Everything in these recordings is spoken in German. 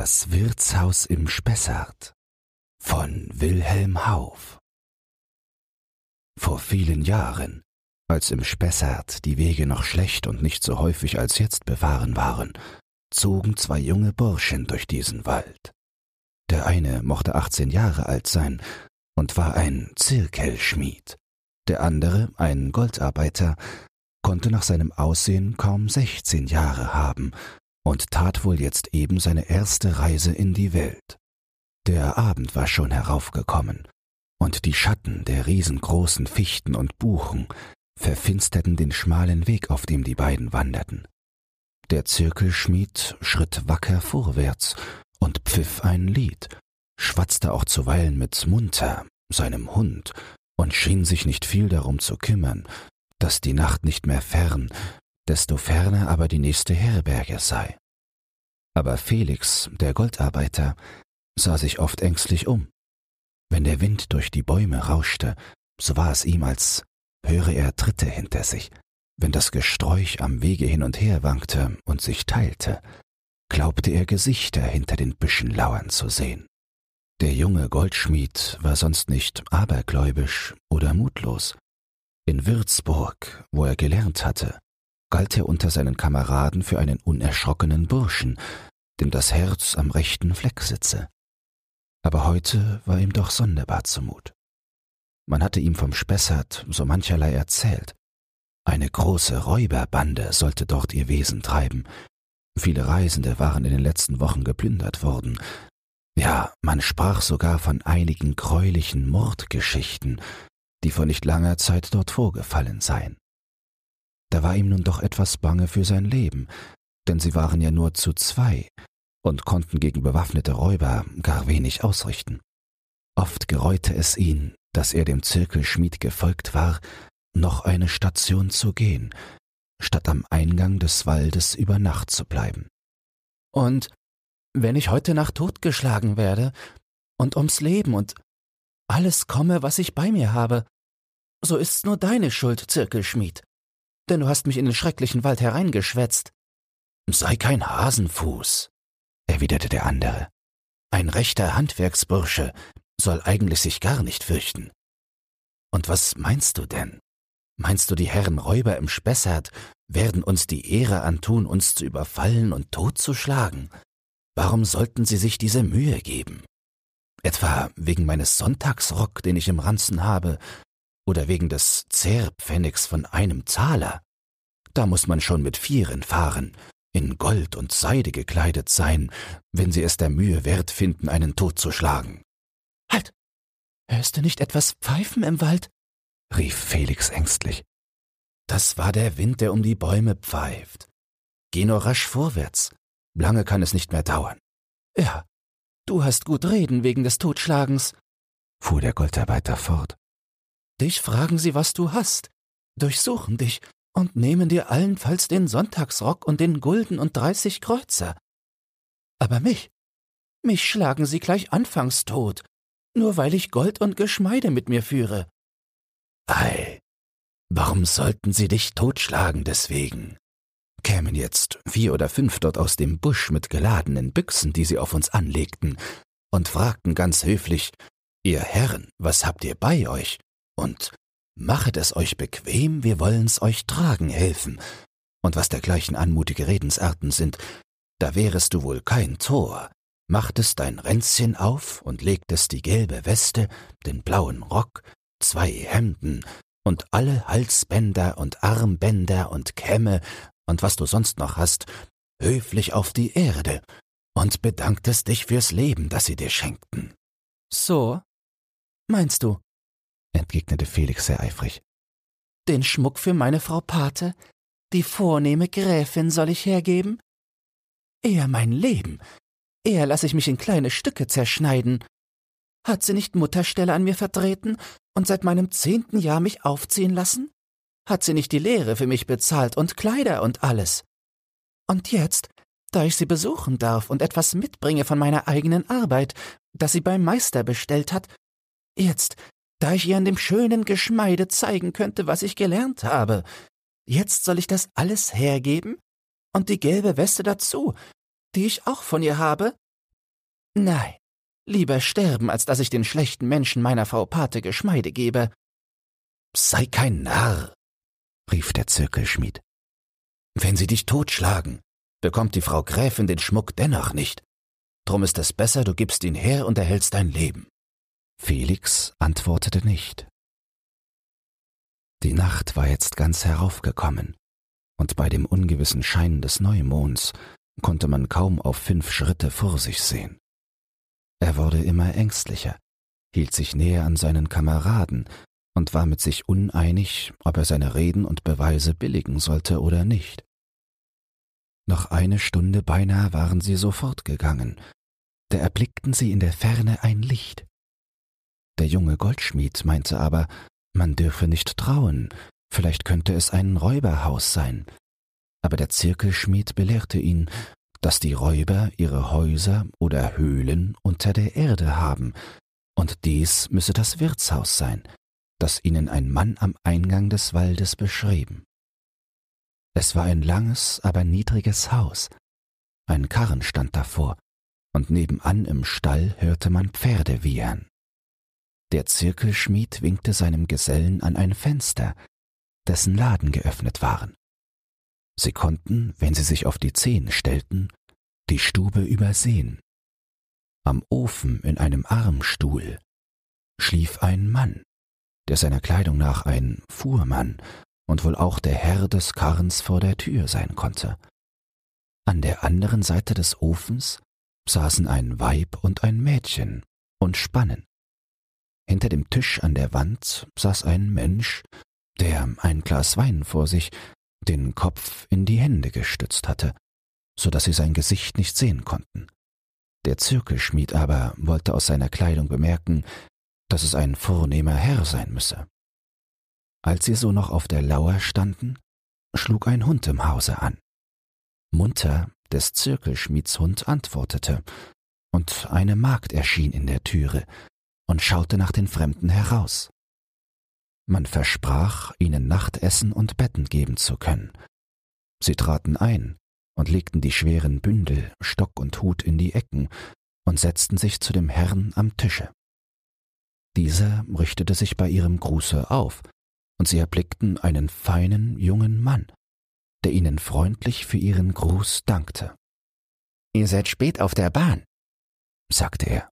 Das Wirtshaus im Spessart von Wilhelm Hauff Vor vielen Jahren, als im Spessart die Wege noch schlecht und nicht so häufig als jetzt befahren waren, zogen zwei junge Burschen durch diesen Wald. Der eine mochte achtzehn Jahre alt sein und war ein Zirkelschmied, der andere, ein Goldarbeiter, konnte nach seinem Aussehen kaum sechzehn Jahre haben und tat wohl jetzt eben seine erste Reise in die Welt. Der Abend war schon heraufgekommen, und die Schatten der riesengroßen Fichten und Buchen verfinsterten den schmalen Weg, auf dem die beiden wanderten. Der Zirkelschmied schritt wacker vorwärts und pfiff ein Lied, schwatzte auch zuweilen mit Munter, seinem Hund, und schien sich nicht viel darum zu kümmern, dass die Nacht nicht mehr fern, desto ferner aber die nächste Herberge sei. Aber Felix, der Goldarbeiter, sah sich oft ängstlich um. Wenn der Wind durch die Bäume rauschte, so war es ihm, als höre er Tritte hinter sich. Wenn das Gesträuch am Wege hin und her wankte und sich teilte, glaubte er Gesichter hinter den Büschen lauern zu sehen. Der junge Goldschmied war sonst nicht abergläubisch oder mutlos. In Würzburg, wo er gelernt hatte, galt er unter seinen Kameraden für einen unerschrockenen Burschen, dem das Herz am rechten Fleck sitze. Aber heute war ihm doch sonderbar zumut. Man hatte ihm vom Spessart so mancherlei erzählt. Eine große Räuberbande sollte dort ihr Wesen treiben. Viele Reisende waren in den letzten Wochen geplündert worden. Ja, man sprach sogar von einigen greulichen Mordgeschichten, die vor nicht langer Zeit dort vorgefallen seien. Da war ihm nun doch etwas bange für sein Leben, denn sie waren ja nur zu zwei und konnten gegen bewaffnete Räuber gar wenig ausrichten. Oft gereute es ihn, dass er dem Zirkelschmied gefolgt war, noch eine Station zu gehen, statt am Eingang des Waldes über Nacht zu bleiben. Und wenn ich heute Nacht totgeschlagen werde und ums Leben und alles komme, was ich bei mir habe, so ist's nur deine Schuld, Zirkelschmied denn du hast mich in den schrecklichen Wald hereingeschwätzt. Sei kein Hasenfuß, erwiderte der andere. Ein rechter Handwerksbursche soll eigentlich sich gar nicht fürchten. Und was meinst du denn? Meinst du, die Herren Räuber im Spessart werden uns die Ehre antun, uns zu überfallen und totzuschlagen? Warum sollten sie sich diese Mühe geben? Etwa wegen meines Sonntagsrock, den ich im Ranzen habe, oder wegen des Zehrpfennigs von einem Zahler. Da muss man schon mit Vieren fahren, in Gold und Seide gekleidet sein, wenn sie es der Mühe wert finden, einen totzuschlagen. Halt! Hörst du nicht etwas pfeifen im Wald? rief Felix ängstlich. Das war der Wind, der um die Bäume pfeift. Geh nur rasch vorwärts. Lange kann es nicht mehr dauern. Ja, du hast gut reden wegen des Totschlagens, fuhr der Goldarbeiter fort. Dich fragen sie, was du hast, durchsuchen dich und nehmen dir allenfalls den Sonntagsrock und den Gulden und dreißig Kreuzer. Aber mich, mich schlagen sie gleich anfangs tot, nur weil ich Gold und Geschmeide mit mir führe. Ei, warum sollten sie dich totschlagen deswegen? Kämen jetzt vier oder fünf dort aus dem Busch mit geladenen Büchsen, die sie auf uns anlegten, und fragten ganz höflich, Ihr Herren, was habt ihr bei euch? Und Machet es euch bequem, wir wollen's euch tragen helfen. Und was dergleichen anmutige Redensarten sind, da wärest du wohl kein Tor. Machtest dein Ränzchen auf und legtest die gelbe Weste, den blauen Rock, zwei Hemden und alle Halsbänder und Armbänder und Kämme und was du sonst noch hast, höflich auf die Erde und bedanktest dich fürs Leben, das sie dir schenkten. So? Meinst du? Entgegnete Felix sehr eifrig. Den Schmuck für meine Frau Pate, die vornehme Gräfin soll ich hergeben? Eher mein Leben, eher lass ich mich in kleine Stücke zerschneiden. Hat sie nicht Mutterstelle an mir vertreten und seit meinem zehnten Jahr mich aufziehen lassen? Hat sie nicht die Lehre für mich bezahlt und Kleider und alles? Und jetzt, da ich sie besuchen darf und etwas mitbringe von meiner eigenen Arbeit, das sie beim Meister bestellt hat, jetzt, da ich ihr an dem schönen Geschmeide zeigen könnte, was ich gelernt habe. Jetzt soll ich das alles hergeben? Und die gelbe Weste dazu, die ich auch von ihr habe? Nein, lieber sterben, als dass ich den schlechten Menschen meiner Frau Pate Geschmeide gebe. Sei kein Narr, rief der Zirkelschmied. Wenn sie dich totschlagen, bekommt die Frau Gräfin den Schmuck dennoch nicht. Drum ist es besser, du gibst ihn her und erhältst dein Leben. Felix antwortete nicht. Die Nacht war jetzt ganz heraufgekommen, und bei dem ungewissen Schein des Neumonds konnte man kaum auf fünf Schritte vor sich sehen. Er wurde immer ängstlicher, hielt sich näher an seinen Kameraden und war mit sich uneinig, ob er seine Reden und Beweise billigen sollte oder nicht. Noch eine Stunde beinahe waren sie so fortgegangen, da erblickten sie in der Ferne ein Licht. Der junge Goldschmied meinte aber, man dürfe nicht trauen, vielleicht könnte es ein Räuberhaus sein. Aber der Zirkelschmied belehrte ihn, dass die Räuber ihre Häuser oder Höhlen unter der Erde haben, und dies müsse das Wirtshaus sein, das ihnen ein Mann am Eingang des Waldes beschrieben. Es war ein langes, aber niedriges Haus. Ein Karren stand davor, und nebenan im Stall hörte man Pferde wiehern. Der Zirkelschmied winkte seinem Gesellen an ein Fenster, dessen Laden geöffnet waren. Sie konnten, wenn sie sich auf die Zehen stellten, die Stube übersehen. Am Ofen in einem Armstuhl schlief ein Mann, der seiner Kleidung nach ein Fuhrmann und wohl auch der Herr des Karrens vor der Tür sein konnte. An der anderen Seite des Ofens saßen ein Weib und ein Mädchen und spannen. Hinter dem Tisch an der Wand saß ein Mensch, der ein Glas Wein vor sich, den Kopf in die Hände gestützt hatte, so dass sie sein Gesicht nicht sehen konnten. Der Zirkelschmied aber wollte aus seiner Kleidung bemerken, dass es ein vornehmer Herr sein müsse. Als sie so noch auf der Lauer standen, schlug ein Hund im Hause an. Munter, des Zirkelschmieds Hund, antwortete, und eine Magd erschien in der Türe, und schaute nach den Fremden heraus. Man versprach, ihnen Nachtessen und Betten geben zu können. Sie traten ein und legten die schweren Bündel, Stock und Hut in die Ecken und setzten sich zu dem Herrn am Tische. Dieser richtete sich bei ihrem Gruße auf, und sie erblickten einen feinen jungen Mann, der ihnen freundlich für ihren Gruß dankte. Ihr seid spät auf der Bahn, sagte er.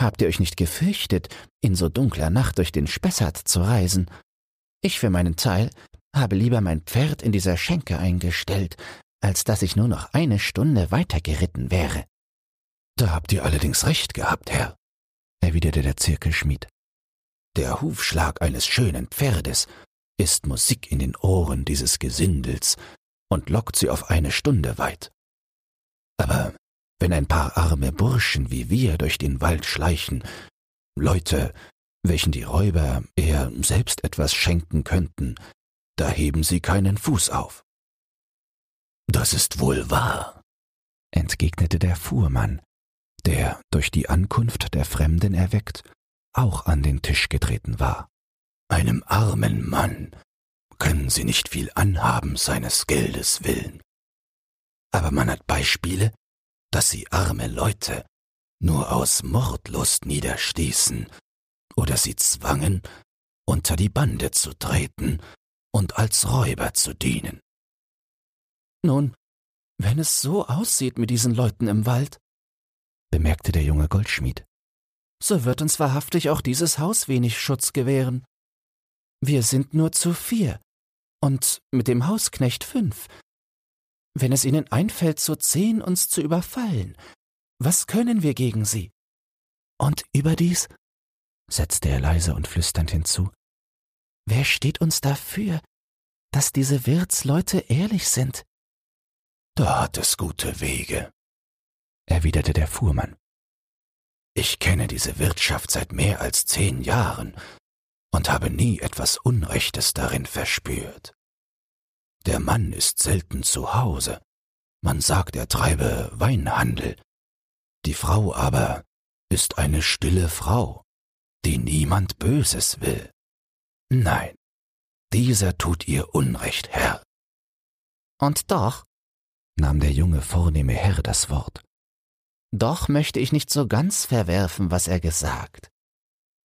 Habt ihr euch nicht gefürchtet, in so dunkler Nacht durch den Spessart zu reisen? Ich für meinen Teil habe lieber mein Pferd in dieser Schenke eingestellt, als dass ich nur noch eine Stunde weitergeritten wäre. Da habt ihr allerdings recht gehabt, Herr, erwiderte der Zirkelschmied. Der Hufschlag eines schönen Pferdes ist Musik in den Ohren dieses Gesindels und lockt sie auf eine Stunde weit. Aber wenn ein paar arme Burschen wie wir durch den Wald schleichen, Leute, welchen die Räuber eher selbst etwas schenken könnten, da heben sie keinen Fuß auf. Das ist wohl wahr, entgegnete der Fuhrmann, der, durch die Ankunft der Fremden erweckt, auch an den Tisch getreten war. Einem armen Mann können sie nicht viel anhaben seines Geldes willen. Aber man hat Beispiele, dass sie arme Leute nur aus Mordlust niederstießen oder sie zwangen, unter die Bande zu treten und als Räuber zu dienen. Nun, wenn es so aussieht mit diesen Leuten im Wald, bemerkte der junge Goldschmied, so wird uns wahrhaftig auch dieses Haus wenig Schutz gewähren. Wir sind nur zu vier und mit dem Hausknecht fünf, wenn es ihnen einfällt, zu zehn uns zu überfallen, was können wir gegen sie? Und überdies, setzte er leise und flüsternd hinzu, wer steht uns dafür, dass diese Wirtsleute ehrlich sind? Da hat es gute Wege, erwiderte der Fuhrmann. Ich kenne diese Wirtschaft seit mehr als zehn Jahren und habe nie etwas Unrechtes darin verspürt. Der Mann ist selten zu Hause. Man sagt, er treibe Weinhandel. Die Frau aber ist eine stille Frau, die niemand Böses will. Nein, dieser tut ihr Unrecht, Herr. Und doch, nahm der junge vornehme Herr das Wort, Doch möchte ich nicht so ganz verwerfen, was er gesagt.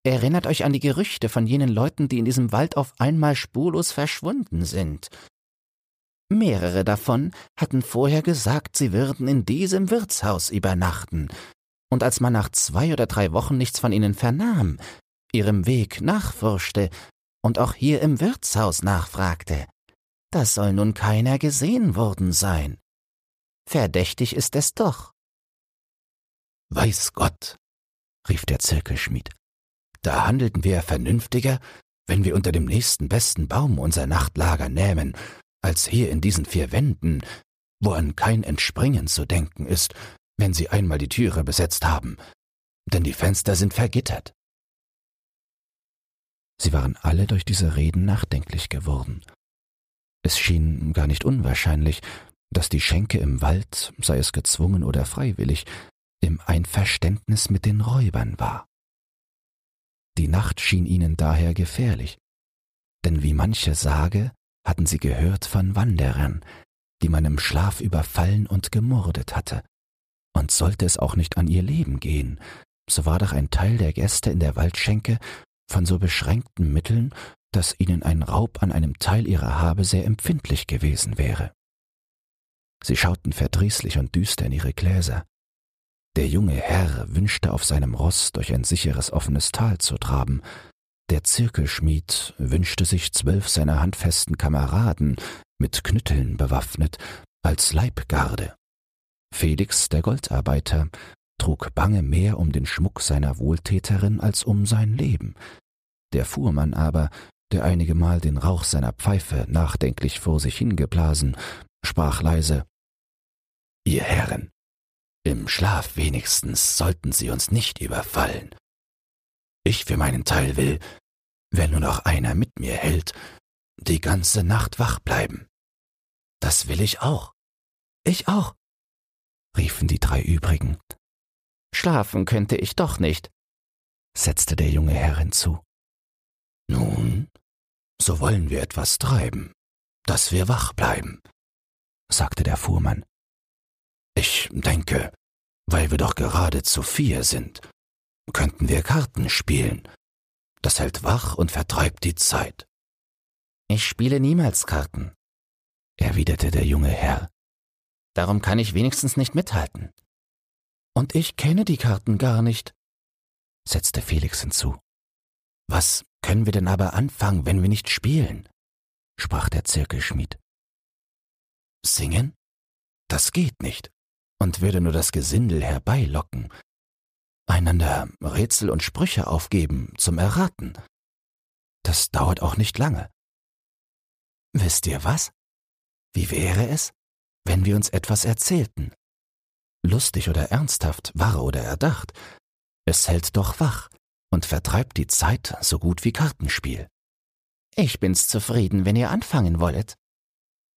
Erinnert euch an die Gerüchte von jenen Leuten, die in diesem Wald auf einmal spurlos verschwunden sind. Mehrere davon hatten vorher gesagt, sie würden in diesem Wirtshaus übernachten, und als man nach zwei oder drei Wochen nichts von ihnen vernahm, ihrem Weg nachforschte und auch hier im Wirtshaus nachfragte, da soll nun keiner gesehen worden sein. Verdächtig ist es doch. Weiß Gott, rief der Zirkelschmied, da handelten wir vernünftiger, wenn wir unter dem nächsten besten Baum unser Nachtlager nähmen, als hier in diesen vier Wänden, wo an kein Entspringen zu denken ist, wenn sie einmal die Türe besetzt haben, denn die Fenster sind vergittert. Sie waren alle durch diese Reden nachdenklich geworden. Es schien gar nicht unwahrscheinlich, dass die Schenke im Wald, sei es gezwungen oder freiwillig, im Einverständnis mit den Räubern war. Die Nacht schien ihnen daher gefährlich, denn wie manche sage, hatten sie gehört von Wanderern, die man im Schlaf überfallen und gemordet hatte. Und sollte es auch nicht an ihr Leben gehen, so war doch ein Teil der Gäste in der Waldschenke von so beschränkten Mitteln, dass ihnen ein Raub an einem Teil ihrer Habe sehr empfindlich gewesen wäre. Sie schauten verdrießlich und düster in ihre Gläser. Der junge Herr wünschte auf seinem Ross durch ein sicheres offenes Tal zu traben, der Zirkelschmied wünschte sich zwölf seiner handfesten Kameraden mit Knütteln bewaffnet als Leibgarde. Felix, der Goldarbeiter, trug bange mehr um den Schmuck seiner Wohltäterin als um sein Leben. Der Fuhrmann aber, der einigemal den Rauch seiner Pfeife nachdenklich vor sich hingeblasen, sprach leise Ihr Herren, im Schlaf wenigstens sollten Sie uns nicht überfallen. Ich für meinen Teil will, wenn nur noch einer mit mir hält, die ganze Nacht wach bleiben. Das will ich auch. Ich auch, riefen die drei übrigen. Schlafen könnte ich doch nicht, setzte der junge Herr hinzu. Nun, so wollen wir etwas treiben, dass wir wach bleiben, sagte der Fuhrmann. Ich denke, weil wir doch gerade zu vier sind, könnten wir Karten spielen. Das hält wach und vertreibt die Zeit. Ich spiele niemals Karten, erwiderte der junge Herr. Darum kann ich wenigstens nicht mithalten. Und ich kenne die Karten gar nicht, setzte Felix hinzu. Was können wir denn aber anfangen, wenn wir nicht spielen? sprach der Zirkelschmied. Singen? Das geht nicht und würde nur das Gesindel herbeilocken, einander Rätsel und Sprüche aufgeben zum Erraten. Das dauert auch nicht lange. Wisst ihr was? Wie wäre es, wenn wir uns etwas erzählten? Lustig oder ernsthaft, wahr oder erdacht, es hält doch wach und vertreibt die Zeit so gut wie Kartenspiel. Ich bin's zufrieden, wenn ihr anfangen wollet,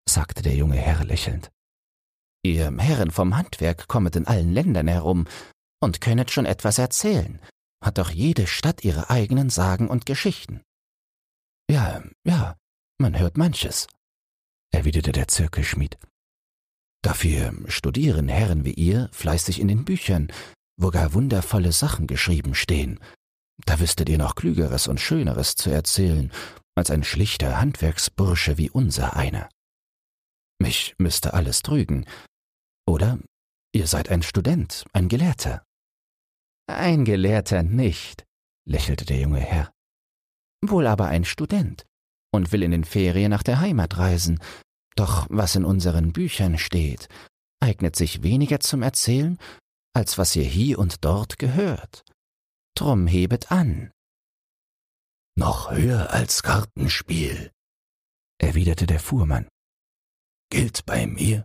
sagte der junge Herr lächelnd. Ihr Herren vom Handwerk kommet in allen Ländern herum und könnet schon etwas erzählen, hat doch jede Stadt ihre eigenen Sagen und Geschichten. Ja, ja, man hört manches, erwiderte der Zirkelschmied. Dafür studieren Herren wie ihr fleißig in den Büchern, wo gar wundervolle Sachen geschrieben stehen. Da wüsstet ihr noch Klügeres und Schöneres zu erzählen, als ein schlichter Handwerksbursche wie unser einer. Mich müsste alles trügen. Oder ihr seid ein Student, ein Gelehrter. Ein Gelehrter nicht, lächelte der junge Herr. Wohl aber ein Student und will in den Ferien nach der Heimat reisen. Doch was in unseren Büchern steht, eignet sich weniger zum Erzählen, als was ihr hier und dort gehört. Drum hebet an. Noch höher als Kartenspiel, erwiderte der Fuhrmann. Gilt bei mir,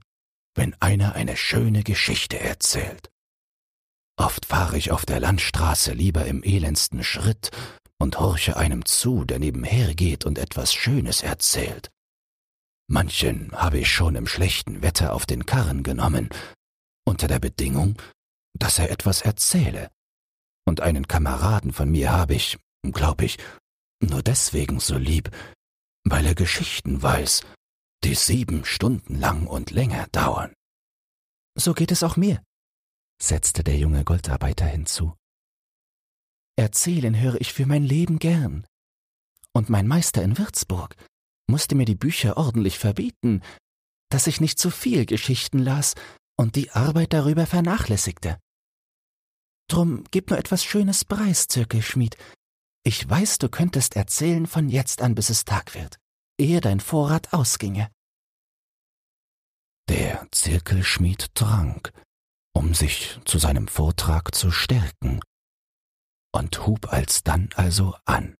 wenn einer eine schöne Geschichte erzählt. Oft fahre ich auf der Landstraße lieber im elendsten Schritt und horche einem zu, der nebenher geht und etwas Schönes erzählt. Manchen habe ich schon im schlechten Wetter auf den Karren genommen, unter der Bedingung, dass er etwas erzähle. Und einen Kameraden von mir habe ich, glaub ich, nur deswegen so lieb, weil er Geschichten weiß, die sieben Stunden lang und länger dauern. So geht es auch mir, setzte der junge Goldarbeiter hinzu. Erzählen höre ich für mein Leben gern. Und mein Meister in Würzburg musste mir die Bücher ordentlich verbieten, dass ich nicht zu viel Geschichten las und die Arbeit darüber vernachlässigte. Drum gib nur etwas Schönes preis, Zirkelschmied. Ich weiß, du könntest erzählen von jetzt an, bis es Tag wird, ehe dein Vorrat ausginge. Der Zirkelschmied trank, um sich zu seinem Vortrag zu stärken, und hub alsdann also an.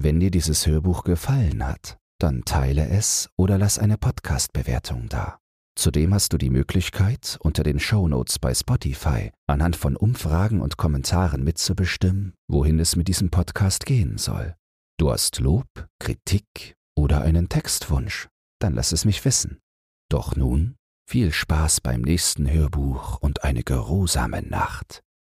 Wenn dir dieses Hörbuch gefallen hat, dann teile es oder lass eine Podcast-Bewertung da. Zudem hast du die Möglichkeit, unter den Shownotes bei Spotify anhand von Umfragen und Kommentaren mitzubestimmen, wohin es mit diesem Podcast gehen soll. Du hast Lob, Kritik oder einen Textwunsch, dann lass es mich wissen. Doch nun viel Spaß beim nächsten Hörbuch und eine geruhsame Nacht.